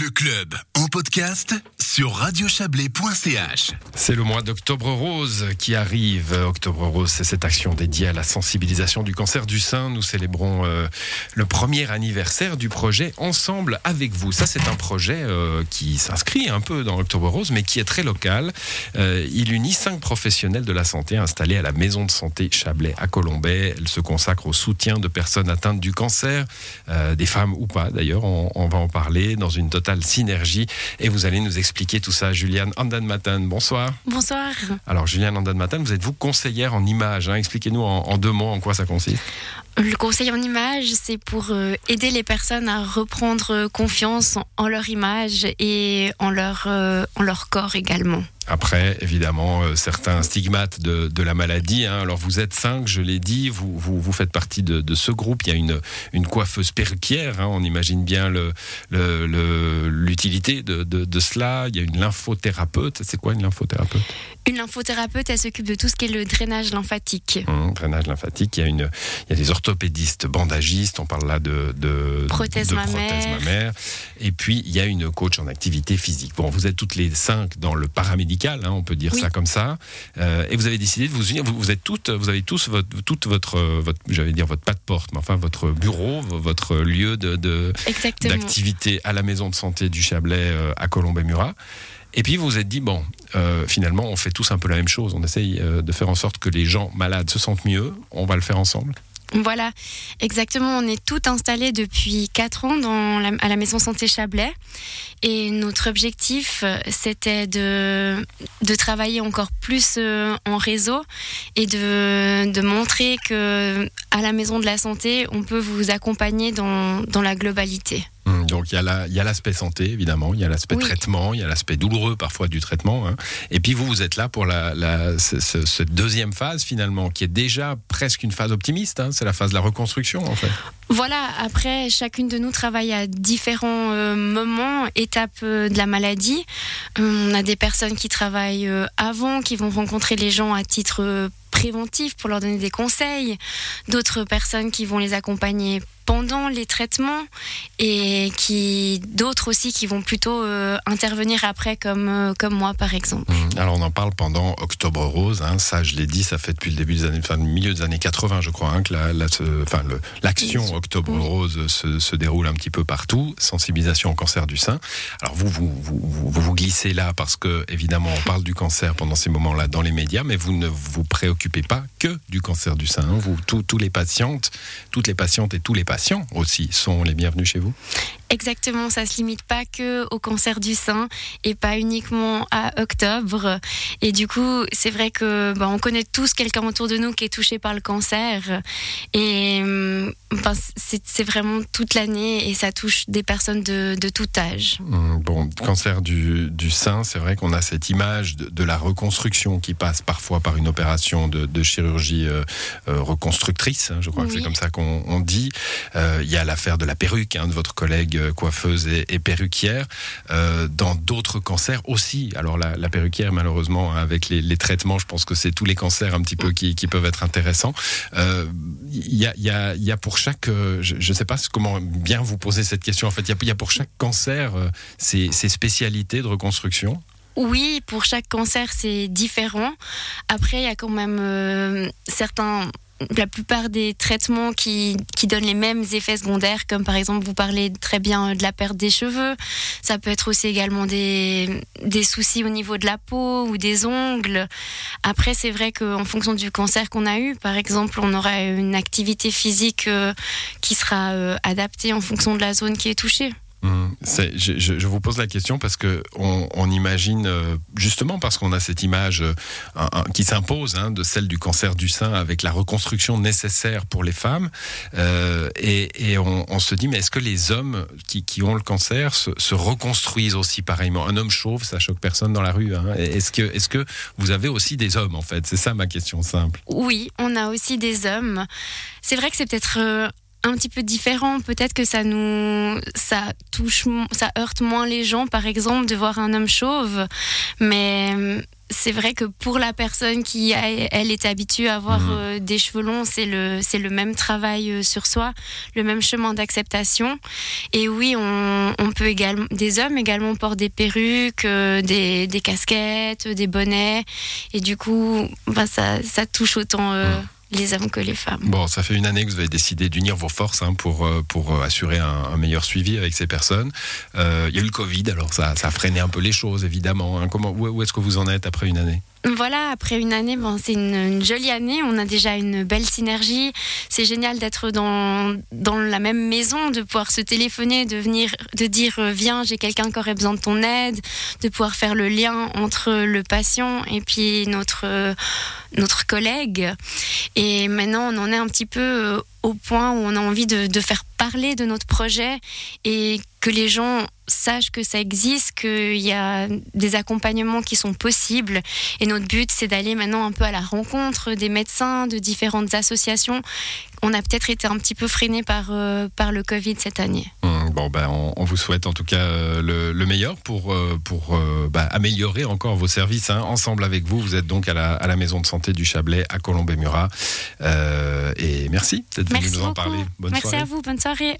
Le club en podcast sur radiochablais.ch. C'est le mois d'Octobre Rose qui arrive. Octobre Rose, c'est cette action dédiée à la sensibilisation du cancer du sein. Nous célébrons euh, le premier anniversaire du projet Ensemble avec vous. Ça, c'est un projet euh, qui s'inscrit un peu dans Octobre Rose, mais qui est très local. Euh, il unit cinq professionnels de la santé installés à la maison de santé Chablais à Colombay. Elle se consacre au soutien de personnes atteintes du cancer, des femmes ou pas d'ailleurs. On, on va en parler dans une totale synergie. Et vous allez nous expliquer tout ça. Juliane Andan-Matan, bonsoir. Bonsoir. Alors, Juliane Andan-Matan, vous êtes vous conseillère en images. Hein. Expliquez-nous en, en, deux mots en quoi ça consiste. Le conseil en images, c'est pour euh, aider les personnes à reprendre confiance en leur image et en leur, euh, en leur corps également. Après, évidemment, euh, certains stigmates de, de la maladie. Hein. Alors, vous êtes cinq, je l'ai dit, vous, vous, vous, faites partie de, de, ce groupe. Il y a une, une coiffeuse perruquière, hein. on imagine bien l'utilité le, le, de, de, cela. Il y a une lymphothérapeute. C'est quoi une lymphothérapeute? Une lymphothérapeute, elle s'occupe de tout ce qui est le drainage lymphatique. Mmh, drainage lymphatique. Il y a, une, il y a des orthopédistes, bandagistes, on parle là de, de prothèse, mammaire. mammaire. Et puis, il y a une coach en activité physique. Bon, vous êtes toutes les cinq dans le paramédical Hein, on peut dire oui. ça comme ça. Euh, et vous avez décidé de vous unir. Vous, vous, êtes toutes, vous avez tous votre, toute votre, votre j'allais dire votre pas de porte, mais enfin votre bureau, votre lieu de, d'activité à la maison de santé du Chablais euh, à Colombey-Murat. Et puis vous vous êtes dit, bon, euh, finalement, on fait tous un peu la même chose. On essaye euh, de faire en sorte que les gens malades se sentent mieux. On va le faire ensemble. Voilà, exactement. On est tout installés depuis 4 ans à la Maison Santé Chablais. Et notre objectif, c'était de, travailler encore plus en réseau et de, montrer que à la Maison de la Santé, on peut vous accompagner dans la globalité. Donc il y a l'aspect santé, évidemment, il y a l'aspect oui. traitement, il y a l'aspect douloureux parfois du traitement. Hein. Et puis vous, vous êtes là pour la, la ce, ce, cette deuxième phase finalement, qui est déjà presque une phase optimiste. Hein. C'est la phase de la reconstruction en fait. Voilà, après, chacune de nous travaille à différents euh, moments, étapes euh, de la maladie. Euh, on a des personnes qui travaillent avant, qui vont rencontrer les gens à titre préventif pour leur donner des conseils, d'autres personnes qui vont les accompagner pendant les traitements et qui d'autres aussi qui vont plutôt euh, intervenir après comme euh, comme moi par exemple. Mmh. Alors on en parle pendant Octobre Rose, hein, ça je l'ai dit, ça fait depuis le début des années, enfin milieu des années 80 je crois, hein, que la, la, enfin l'action. Octobre oui. Rose se, se, déroule un petit peu partout, sensibilisation au cancer du sein. Alors vous vous, vous vous, vous, glissez là parce que évidemment on parle du cancer pendant ces moments-là dans les médias, mais vous ne vous préoccupez pas que du cancer du sein. Hein. Vous tous, tous les patientes, toutes les patientes et tous les patients aussi sont les bienvenus chez vous? Exactement, ça se limite pas que au cancer du sein et pas uniquement à octobre. Et du coup, c'est vrai que bah, on connaît tous quelqu'un autour de nous qui est touché par le cancer. Et bah, c'est vraiment toute l'année et ça touche des personnes de, de tout âge. Mmh, bon, cancer du, du sein, c'est vrai qu'on a cette image de, de, la reconstruction qui passe parfois par une opération de, de chirurgie euh, euh, reconstructrice. Hein, je crois oui. que c'est comme ça qu'on dit. Euh, il y a l'affaire de la perruque hein, de votre collègue coiffeuse et, et perruquière. Euh, dans d'autres cancers aussi. Alors la, perruquière, malheureusement, avec les, traitements, je pense que c'est tous les cancers un petit peu qui, peuvent être intéressants. Il euh, y, a, pour chaque, euh, je ne sais pas comment bien vous poser cette question. En fait, il y, a pour chaque cancer ces, spécialités de reconstruction? Oui, pour chaque cancer, c'est différent. Après, il y a quand même certains la plupart des traitements qui, qui, donnent les mêmes effets secondaires, comme par exemple, vous parlez très bien de la perte des cheveux. Ça peut être aussi également des, des soucis au niveau de la peau ou des ongles. Après, c'est vrai qu'en fonction du cancer qu'on a eu, par exemple, on aura une activité physique euh, qui sera euh, adaptée en fonction de la zone qui est touchée. Mmh, je, vous pose la question parce que on, imagine euh, justement parce qu'on a cette image euh, qui s'impose hein, de celle du cancer du sein avec la reconstruction nécessaire pour les femmes euh, et, on, se dit mais est-ce que les hommes qui, ont le cancer se, se, reconstruisent aussi pareillement? Un homme chauve ça choque personne dans la rue hein. est-ce que est-ce que vous avez aussi des hommes en fait? C'est ça ma question simple. Oui on a aussi des hommes. C'est vrai que c'est peut-être un petit peu différent. Peut-être que ça nous, ça touche, ça heurte moins les gens, par exemple, de voir un homme chauve. Mais c'est vrai que pour la personne qui elle est habituée à avoir mhm. euh, des cheveux longs, c'est le c'est le même travail euh, sur soi, le même chemin d'acceptation. Et oui, on, on, peut également des hommes également portent des perruques, euh, des, des, casquettes, des bonnets, et du coup, bah, ça ça touche autant. Mhm les hommes que les femmes. Bon, ça fait une année que vous avez décidé d'unir vos forces hein, pour, euh, pour euh, assurer un, meilleur suivi avec ces personnes. Euh, il y a eu le Covid, alors ça, a freiné un peu les choses, évidemment. Hein. Comment, où est-ce que vous en êtes après une année? Voilà, après une année, c'est une, jolie année. On a déjà une belle synergie. C'est génial d'être dans, dans la même maison, de pouvoir se téléphoner, de venir, de dire euh, viens, j'ai quelqu'un qui aurait besoin de ton aide, de pouvoir faire le lien entre le patient et puis notre euh, notre collègue. Et maintenant, on en est un petit peu euh, au point où on a envie de, de faire parler de notre projet et que les gens sachent que ça existe, qu'il y a des accompagnements qui sont possibles. Et notre but, c'est d'aller maintenant un peu à la rencontre des médecins, de différentes associations. On a peut-être été un petit peu freiné par, euh, par le Covid cette année. Mmh, bon, ben, on, vous souhaite en tout cas euh, le, meilleur pour, euh, pour bah, améliorer encore vos services. Hein. Ensemble avec vous, vous êtes donc à la, à la maison de santé du Chablais à Colombey-Murat. et merci d'être venu nous en parler. merci à vous, bonne soirée.